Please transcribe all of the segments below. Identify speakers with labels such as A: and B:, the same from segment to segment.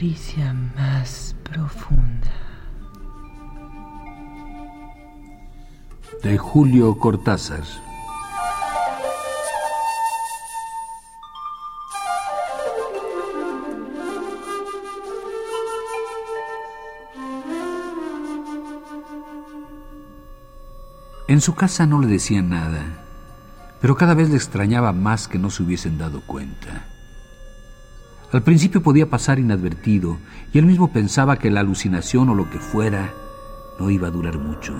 A: Caricia más profunda.
B: De Julio Cortázar. En su casa no le decían nada, pero cada vez le extrañaba más que no se hubiesen dado cuenta. Al principio podía pasar inadvertido y él mismo pensaba que la alucinación o lo que fuera no iba a durar mucho.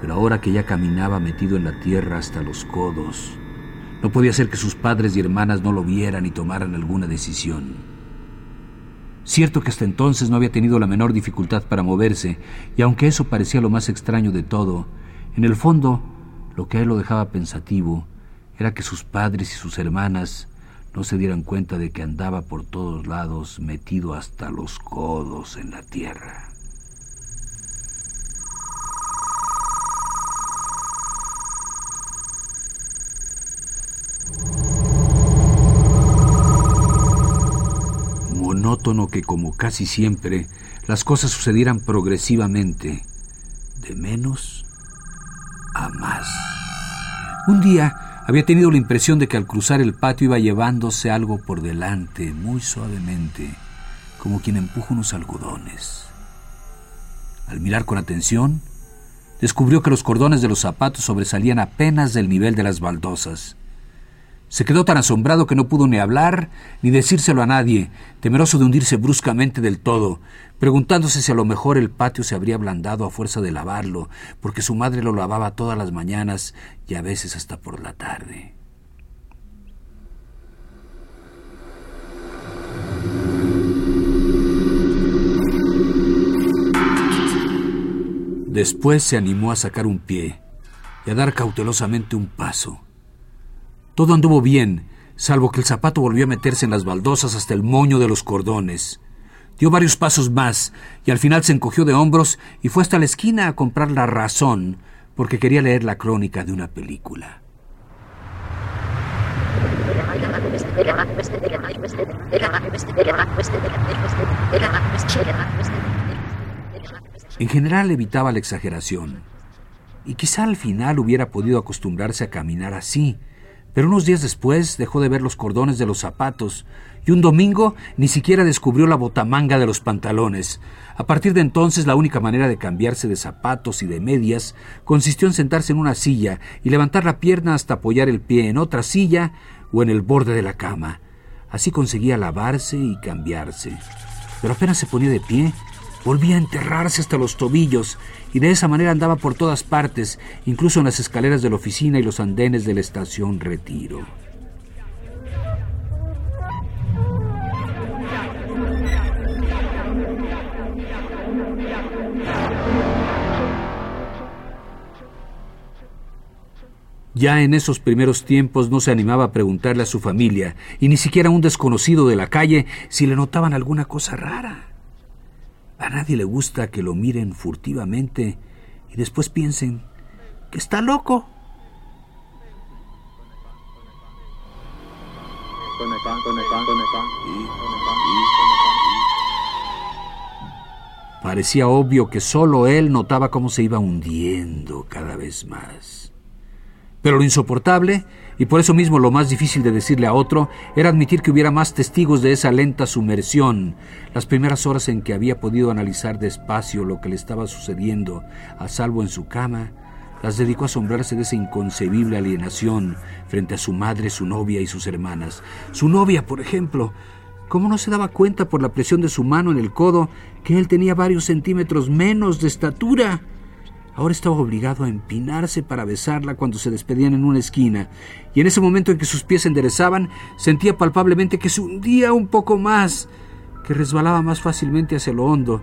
B: Pero ahora que ya caminaba metido en la tierra hasta los codos, no podía ser que sus padres y hermanas no lo vieran y tomaran alguna decisión. Cierto que hasta entonces no había tenido la menor dificultad para moverse, y aunque eso parecía lo más extraño de todo, en el fondo lo que a él lo dejaba pensativo era que sus padres y sus hermanas no se dieran cuenta de que andaba por todos lados metido hasta los codos en la tierra. monótono que como casi siempre las cosas sucedieran progresivamente, de menos a más. Un día había tenido la impresión de que al cruzar el patio iba llevándose algo por delante, muy suavemente, como quien empuja unos algodones. Al mirar con atención, descubrió que los cordones de los zapatos sobresalían apenas del nivel de las baldosas. Se quedó tan asombrado que no pudo ni hablar ni decírselo a nadie, temeroso de hundirse bruscamente del todo, preguntándose si a lo mejor el patio se habría ablandado a fuerza de lavarlo, porque su madre lo lavaba todas las mañanas y a veces hasta por la tarde. Después se animó a sacar un pie y a dar cautelosamente un paso. Todo anduvo bien, salvo que el zapato volvió a meterse en las baldosas hasta el moño de los cordones. Dio varios pasos más y al final se encogió de hombros y fue hasta la esquina a comprar la razón porque quería leer la crónica de una película. En general evitaba la exageración y quizá al final hubiera podido acostumbrarse a caminar así, pero unos días después dejó de ver los cordones de los zapatos y un domingo ni siquiera descubrió la botamanga de los pantalones. A partir de entonces la única manera de cambiarse de zapatos y de medias consistió en sentarse en una silla y levantar la pierna hasta apoyar el pie en otra silla o en el borde de la cama. Así conseguía lavarse y cambiarse. Pero apenas se ponía de pie, volvía a enterrarse hasta los tobillos y de esa manera andaba por todas partes, incluso en las escaleras de la oficina y los andenes de la estación Retiro. Ya en esos primeros tiempos no se animaba a preguntarle a su familia, y ni siquiera a un desconocido de la calle, si le notaban alguna cosa rara. A nadie le gusta que lo miren furtivamente y después piensen que está loco. Parecía obvio que solo él notaba cómo se iba hundiendo cada vez más. Pero lo insoportable y por eso mismo lo más difícil de decirle a otro era admitir que hubiera más testigos de esa lenta sumersión. Las primeras horas en que había podido analizar despacio lo que le estaba sucediendo, a salvo en su cama, las dedicó a asombrarse de esa inconcebible alienación frente a su madre, su novia y sus hermanas. Su novia, por ejemplo, ¿Cómo no se daba cuenta por la presión de su mano en el codo que él tenía varios centímetros menos de estatura? Ahora estaba obligado a empinarse para besarla cuando se despedían en una esquina, y en ese momento en que sus pies se enderezaban, sentía palpablemente que se hundía un poco más, que resbalaba más fácilmente hacia lo hondo,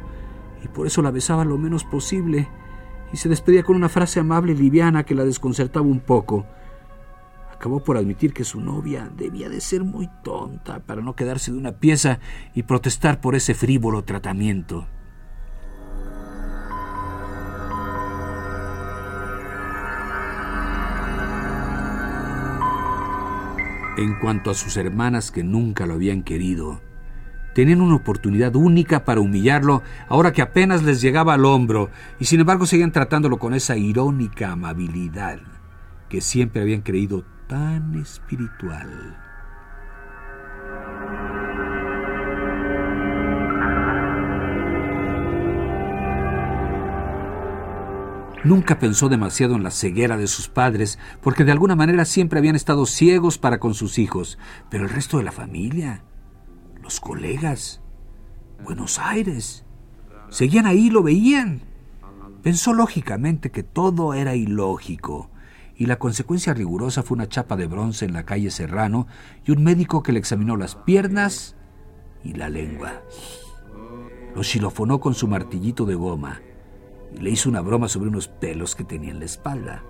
B: y por eso la besaba lo menos posible, y se despedía con una frase amable y liviana que la desconcertaba un poco. Acabó por admitir que su novia debía de ser muy tonta para no quedarse de una pieza y protestar por ese frívolo tratamiento. En cuanto a sus hermanas que nunca lo habían querido, tenían una oportunidad única para humillarlo ahora que apenas les llegaba al hombro, y sin embargo seguían tratándolo con esa irónica amabilidad que siempre habían creído tan espiritual. Nunca pensó demasiado en la ceguera de sus padres, porque de alguna manera siempre habían estado ciegos para con sus hijos, pero el resto de la familia, los colegas, Buenos Aires, seguían ahí, lo veían. Pensó lógicamente que todo era ilógico, y la consecuencia rigurosa fue una chapa de bronce en la calle Serrano y un médico que le examinó las piernas y la lengua. Lo xilofonó con su martillito de goma y le hizo una broma sobre unos pelos que tenía en la espalda.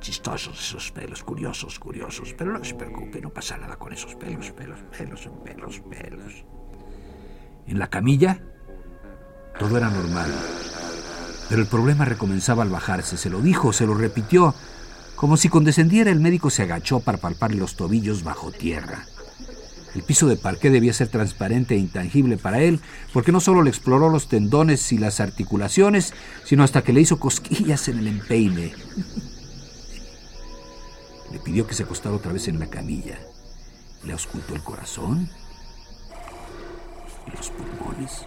B: Chistosos esos pelos, curiosos, curiosos. Pero no se preocupe, no pasa nada con esos pelos, pelos, pelos, pelos, pelos. En la camilla, todo era normal. Pero el problema recomenzaba al bajarse. Se lo dijo, se lo repitió. Como si condescendiera, el médico se agachó para palparle los tobillos bajo tierra. El piso de parqué debía ser transparente e intangible para él, porque no solo le exploró los tendones y las articulaciones, sino hasta que le hizo cosquillas en el empeine. Le pidió que se acostara otra vez en la camilla. Le auscultó el corazón y los pulmones.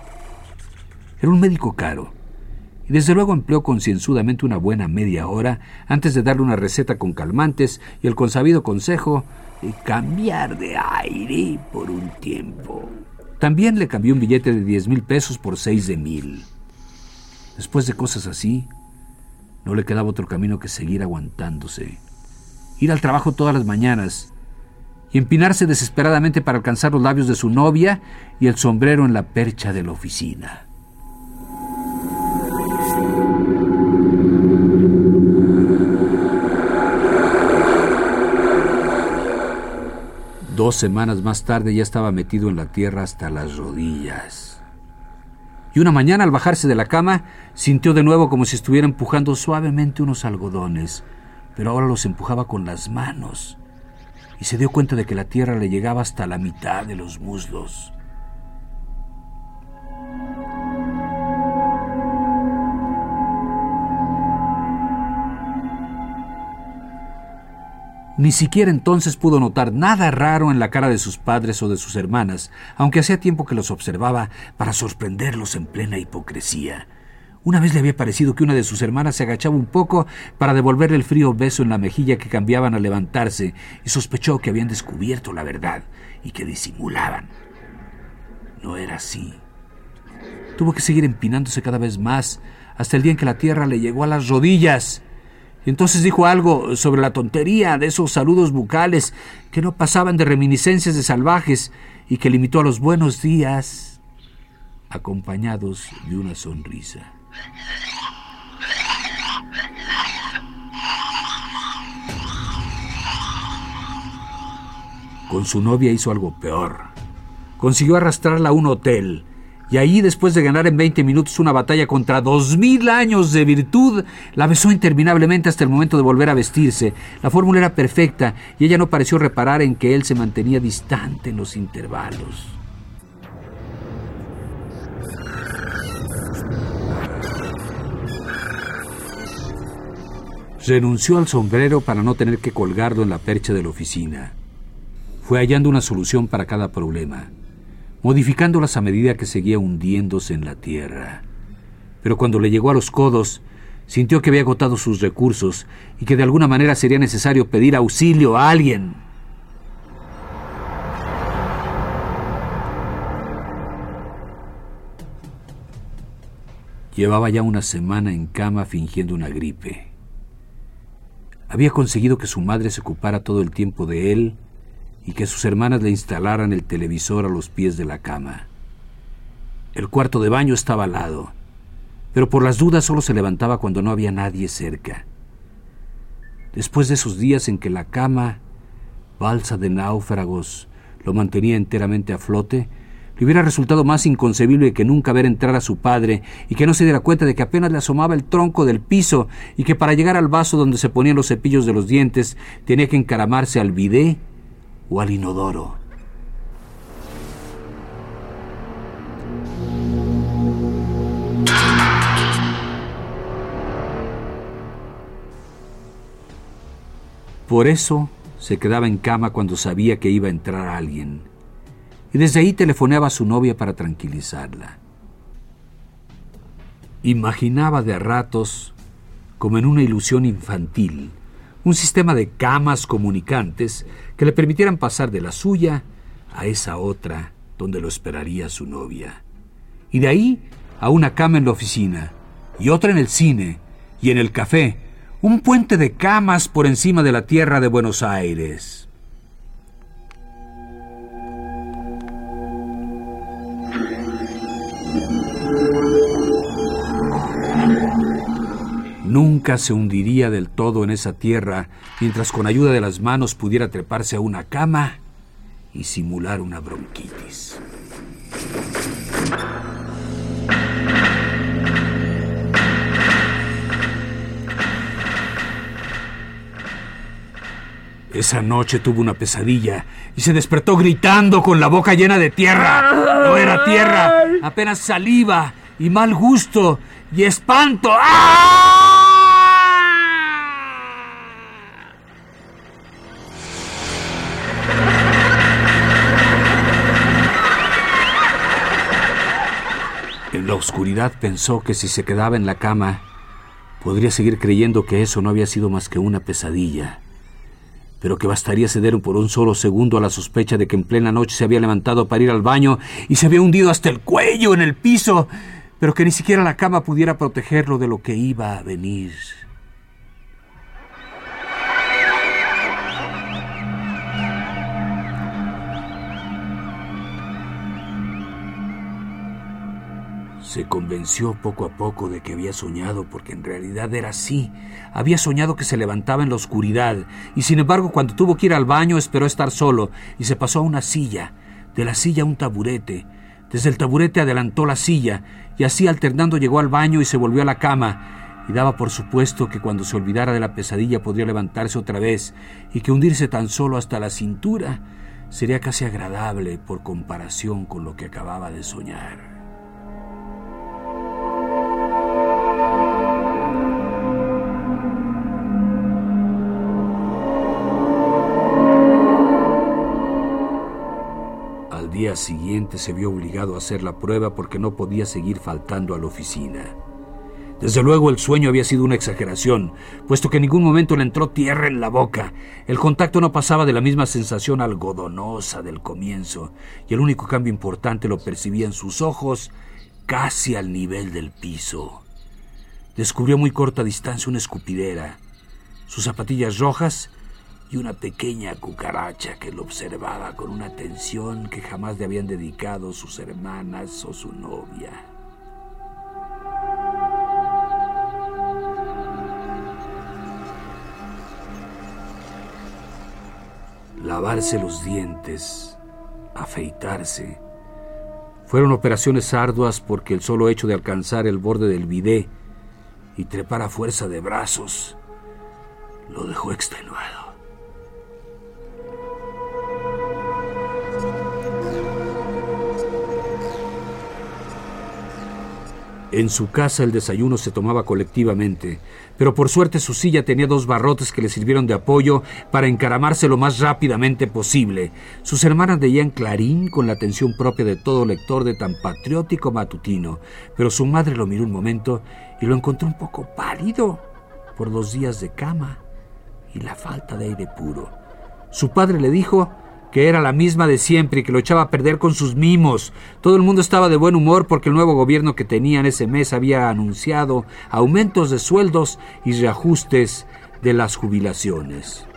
B: Era un médico caro, y desde luego empleó concienzudamente una buena media hora antes de darle una receta con calmantes y el consabido consejo de cambiar de aire por un tiempo. También le cambió un billete de diez mil pesos por seis de mil. Después de cosas así, no le quedaba otro camino que seguir aguantándose. Ir al trabajo todas las mañanas y empinarse desesperadamente para alcanzar los labios de su novia y el sombrero en la percha de la oficina. Dos semanas más tarde ya estaba metido en la tierra hasta las rodillas. Y una mañana al bajarse de la cama sintió de nuevo como si estuviera empujando suavemente unos algodones, pero ahora los empujaba con las manos. Y se dio cuenta de que la tierra le llegaba hasta la mitad de los muslos. Ni siquiera entonces pudo notar nada raro en la cara de sus padres o de sus hermanas, aunque hacía tiempo que los observaba para sorprenderlos en plena hipocresía. Una vez le había parecido que una de sus hermanas se agachaba un poco para devolverle el frío beso en la mejilla que cambiaban al levantarse y sospechó que habían descubierto la verdad y que disimulaban. No era así. Tuvo que seguir empinándose cada vez más hasta el día en que la tierra le llegó a las rodillas. Entonces dijo algo sobre la tontería de esos saludos bucales que no pasaban de reminiscencias de salvajes y que limitó a los buenos días acompañados de una sonrisa. Con su novia hizo algo peor. Consiguió arrastrarla a un hotel y ahí, después de ganar en 20 minutos una batalla contra dos mil años de virtud, la besó interminablemente hasta el momento de volver a vestirse. La fórmula era perfecta y ella no pareció reparar en que él se mantenía distante en los intervalos. Renunció al sombrero para no tener que colgarlo en la percha de la oficina. Fue hallando una solución para cada problema modificándolas a medida que seguía hundiéndose en la tierra. Pero cuando le llegó a los codos, sintió que había agotado sus recursos y que de alguna manera sería necesario pedir auxilio a alguien. Llevaba ya una semana en cama fingiendo una gripe. Había conseguido que su madre se ocupara todo el tiempo de él y que sus hermanas le instalaran el televisor a los pies de la cama. El cuarto de baño estaba al lado, pero por las dudas solo se levantaba cuando no había nadie cerca. Después de esos días en que la cama, balsa de náufragos, lo mantenía enteramente a flote, le hubiera resultado más inconcebible que nunca ver entrar a su padre y que no se diera cuenta de que apenas le asomaba el tronco del piso y que para llegar al vaso donde se ponían los cepillos de los dientes tenía que encaramarse al bidé o al inodoro. Por eso se quedaba en cama cuando sabía que iba a entrar alguien. Y desde ahí telefoneaba a su novia para tranquilizarla. Imaginaba de ratos, como en una ilusión infantil, un sistema de camas comunicantes que le permitieran pasar de la suya a esa otra donde lo esperaría su novia. Y de ahí a una cama en la oficina, y otra en el cine, y en el café, un puente de camas por encima de la tierra de Buenos Aires. Nunca se hundiría del todo en esa tierra mientras con ayuda de las manos pudiera treparse a una cama y simular una bronquitis. Esa noche tuvo una pesadilla y se despertó gritando con la boca llena de tierra. No era tierra, apenas saliva y mal gusto y espanto. ¡Ah! La oscuridad pensó que si se quedaba en la cama, podría seguir creyendo que eso no había sido más que una pesadilla pero que bastaría ceder por un solo segundo a la sospecha de que en plena noche se había levantado para ir al baño y se había hundido hasta el cuello en el piso, pero que ni siquiera la cama pudiera protegerlo de lo que iba a venir. Se convenció poco a poco de que había soñado, porque en realidad era así. Había soñado que se levantaba en la oscuridad, y sin embargo cuando tuvo que ir al baño esperó estar solo, y se pasó a una silla, de la silla a un taburete. Desde el taburete adelantó la silla, y así alternando llegó al baño y se volvió a la cama, y daba por supuesto que cuando se olvidara de la pesadilla podría levantarse otra vez, y que hundirse tan solo hasta la cintura sería casi agradable por comparación con lo que acababa de soñar. Día siguiente se vio obligado a hacer la prueba porque no podía seguir faltando a la oficina. Desde luego el sueño había sido una exageración, puesto que en ningún momento le entró tierra en la boca. El contacto no pasaba de la misma sensación algodonosa del comienzo, y el único cambio importante lo percibía en sus ojos, casi al nivel del piso. Descubrió a muy corta distancia una escupidera. Sus zapatillas rojas y una pequeña cucaracha que lo observaba con una atención que jamás le habían dedicado sus hermanas o su novia. Lavarse los dientes, afeitarse, fueron operaciones arduas porque el solo hecho de alcanzar el borde del bidé y trepar a fuerza de brazos lo dejó extenuado. En su casa el desayuno se tomaba colectivamente, pero por suerte su silla tenía dos barrotes que le sirvieron de apoyo para encaramarse lo más rápidamente posible. Sus hermanas leían Clarín con la atención propia de todo lector de tan patriótico matutino, pero su madre lo miró un momento y lo encontró un poco pálido por los días de cama y la falta de aire puro. Su padre le dijo que era la misma de siempre y que lo echaba a perder con sus mimos. Todo el mundo estaba de buen humor porque el nuevo gobierno que tenían ese mes había anunciado aumentos de sueldos y reajustes de las jubilaciones.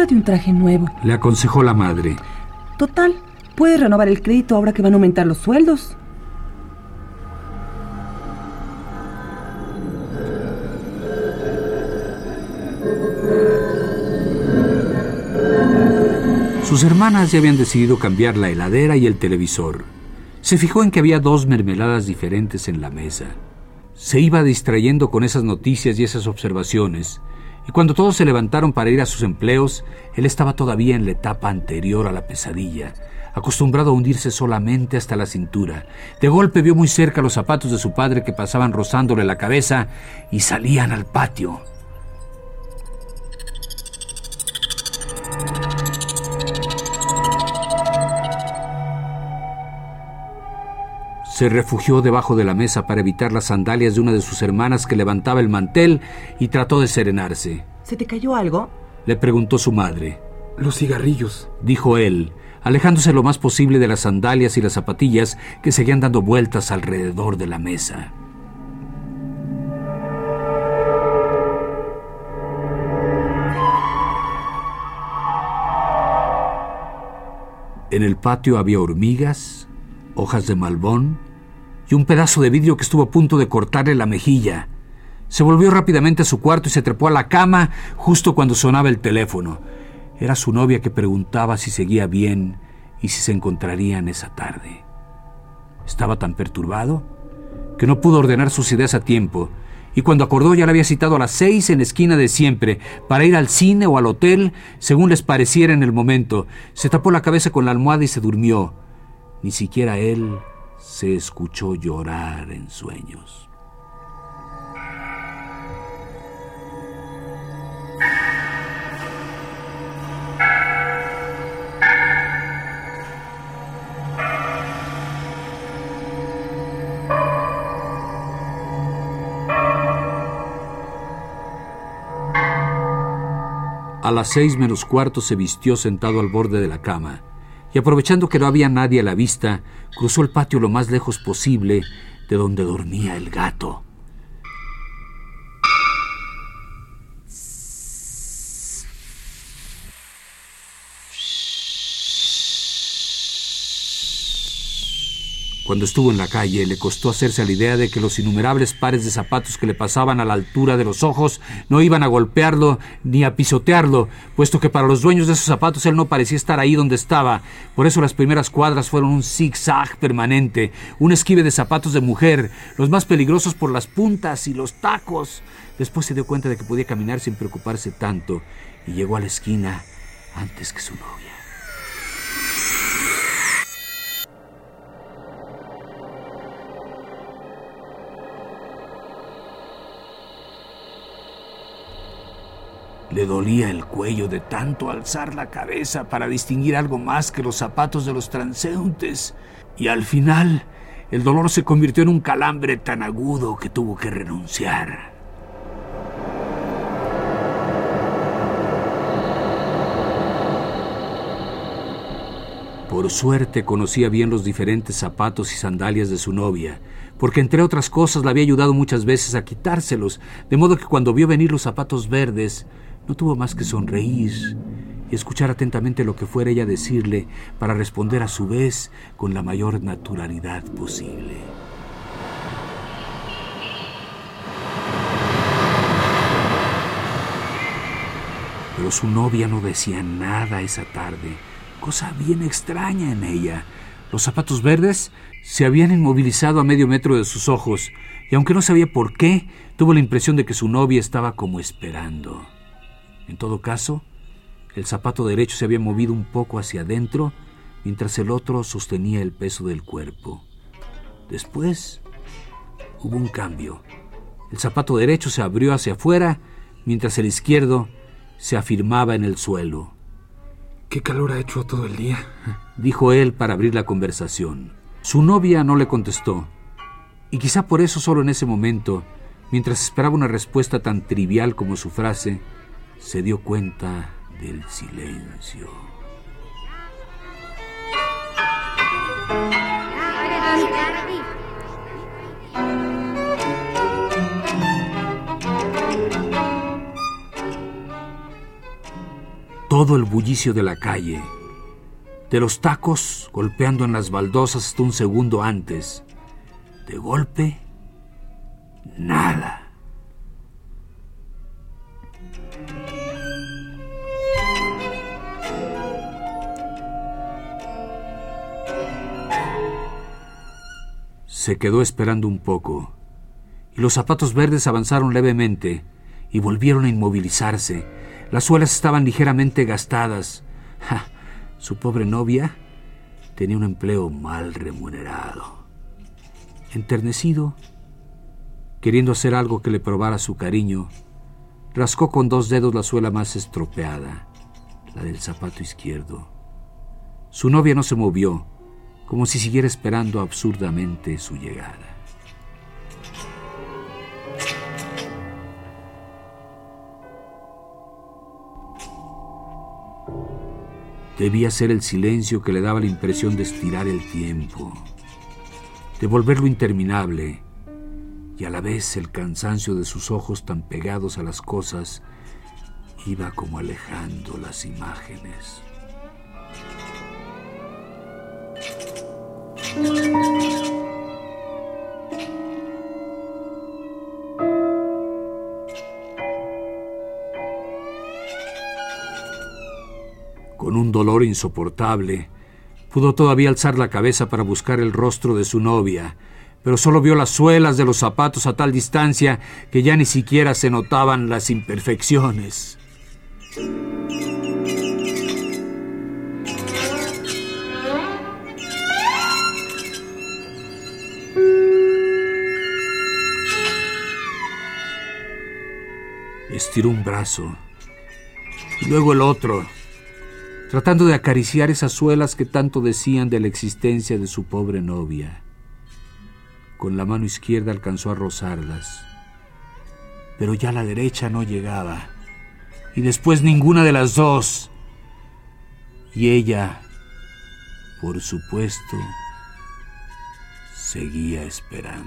C: Cómprate un traje nuevo.
B: Le aconsejó la madre.
C: Total, puedes renovar el crédito ahora que van a aumentar los sueldos.
B: Sus hermanas ya habían decidido cambiar la heladera y el televisor. Se fijó en que había dos mermeladas diferentes en la mesa. Se iba distrayendo con esas noticias y esas observaciones, y cuando todos se levantaron para ir a sus empleos, él estaba todavía en la etapa anterior a la pesadilla, acostumbrado a hundirse solamente hasta la cintura. De golpe vio muy cerca los zapatos de su padre que pasaban rozándole la cabeza y salían al patio. Se refugió debajo de la mesa para evitar las sandalias de una de sus hermanas que levantaba el mantel y trató de serenarse.
C: ¿Se te cayó algo?
B: Le preguntó su madre.
D: Los cigarrillos,
B: dijo él, alejándose lo más posible de las sandalias y las zapatillas que seguían dando vueltas alrededor de la mesa. En el patio había hormigas, hojas de malbón, y un pedazo de vidrio que estuvo a punto de cortarle la mejilla. Se volvió rápidamente a su cuarto y se trepó a la cama justo cuando sonaba el teléfono. Era su novia que preguntaba si seguía bien y si se encontrarían esa tarde. Estaba tan perturbado que no pudo ordenar sus ideas a tiempo, y cuando acordó ya la había citado a las seis en la esquina de siempre, para ir al cine o al hotel, según les pareciera en el momento. Se tapó la cabeza con la almohada y se durmió. Ni siquiera él se escuchó llorar en sueños. A las seis menos cuarto se vistió sentado al borde de la cama y aprovechando que no había nadie a la vista, cruzó el patio lo más lejos posible de donde dormía el gato. Cuando estuvo en la calle, le costó hacerse la idea de que los innumerables pares de zapatos que le pasaban a la altura de los ojos no iban a golpearlo ni a pisotearlo, puesto que para los dueños de esos zapatos él no parecía estar ahí donde estaba. Por eso las primeras cuadras fueron un zigzag permanente, un esquive de zapatos de mujer, los más peligrosos por las puntas y los tacos. Después se dio cuenta de que podía caminar sin preocuparse tanto y llegó a la esquina antes que su novia. Le dolía el cuello de tanto alzar la cabeza para distinguir algo más que los zapatos de los transeúntes, y al final el dolor se convirtió en un calambre tan agudo que tuvo que renunciar. Por suerte conocía bien los diferentes zapatos y sandalias de su novia, porque entre otras cosas la había ayudado muchas veces a quitárselos, de modo que cuando vio venir los zapatos verdes, no tuvo más que sonreír y escuchar atentamente lo que fuera ella decirle para responder a su vez con la mayor naturalidad posible. Pero su novia no decía nada esa tarde, cosa bien extraña en ella. Los zapatos verdes se habían inmovilizado a medio metro de sus ojos, y aunque no sabía por qué, tuvo la impresión de que su novia estaba como esperando. En todo caso, el zapato derecho se había movido un poco hacia adentro, mientras el otro sostenía el peso del cuerpo. Después hubo un cambio. El zapato derecho se abrió hacia afuera, mientras el izquierdo se afirmaba en el suelo.
D: ¿Qué calor ha hecho todo el día?
B: Dijo él para abrir la conversación. Su novia no le contestó. Y quizá por eso solo en ese momento, mientras esperaba una respuesta tan trivial como su frase, se dio cuenta del silencio. Todo el bullicio de la calle, de los tacos golpeando en las baldosas hasta un segundo antes. De golpe, nada. Se quedó esperando un poco, y los zapatos verdes avanzaron levemente y volvieron a inmovilizarse. Las suelas estaban ligeramente gastadas. Su pobre novia tenía un empleo mal remunerado. Enternecido, queriendo hacer algo que le probara su cariño, rascó con dos dedos la suela más estropeada, la del zapato izquierdo. Su novia no se movió, como si siguiera esperando absurdamente su llegada. Debía ser el silencio que le daba la impresión de estirar el tiempo, de volverlo interminable, y a la vez el cansancio de sus ojos tan pegados a las cosas iba como alejando las imágenes. Con un dolor insoportable, pudo todavía alzar la cabeza para buscar el rostro de su novia, pero solo vio las suelas de los zapatos a tal distancia que ya ni siquiera se notaban las imperfecciones. Estiró un brazo y luego el otro, tratando de acariciar esas suelas que tanto decían de la existencia de su pobre novia. Con la mano izquierda alcanzó a rozarlas, pero ya la derecha no llegaba, y después ninguna de las dos. Y ella, por supuesto, seguía esperando.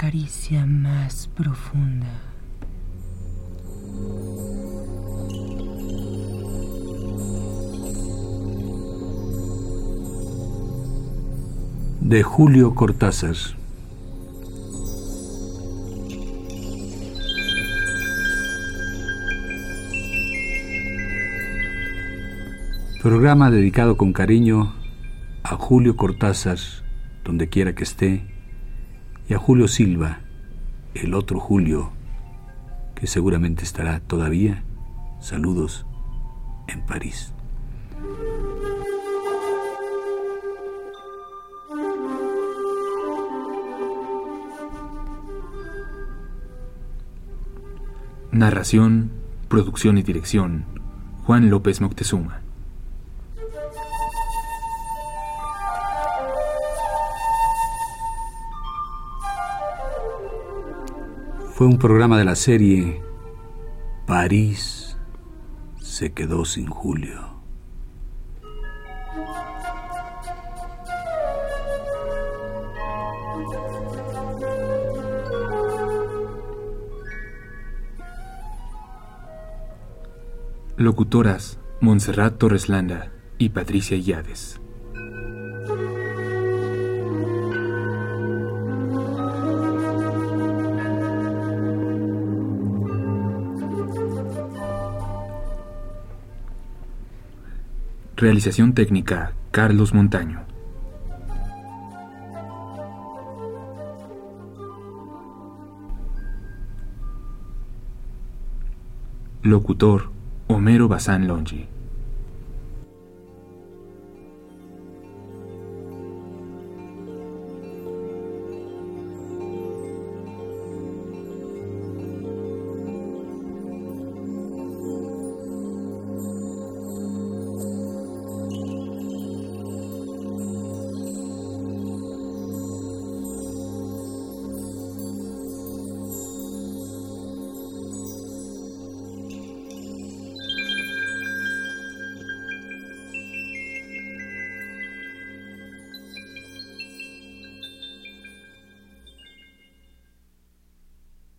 A: Caricia más profunda.
B: De Julio Cortázar. Programa dedicado con cariño a Julio Cortázar, donde quiera que esté, y a Julio Silva, el otro Julio, que seguramente estará todavía, saludos, en París.
D: Narración, producción y dirección, Juan López Moctezuma.
B: Fue un programa de la serie París se quedó sin Julio.
D: Locutoras Montserrat Torreslanda y Patricia Illades. Realización técnica Carlos Montaño. Locutor Homero Bazán Longi.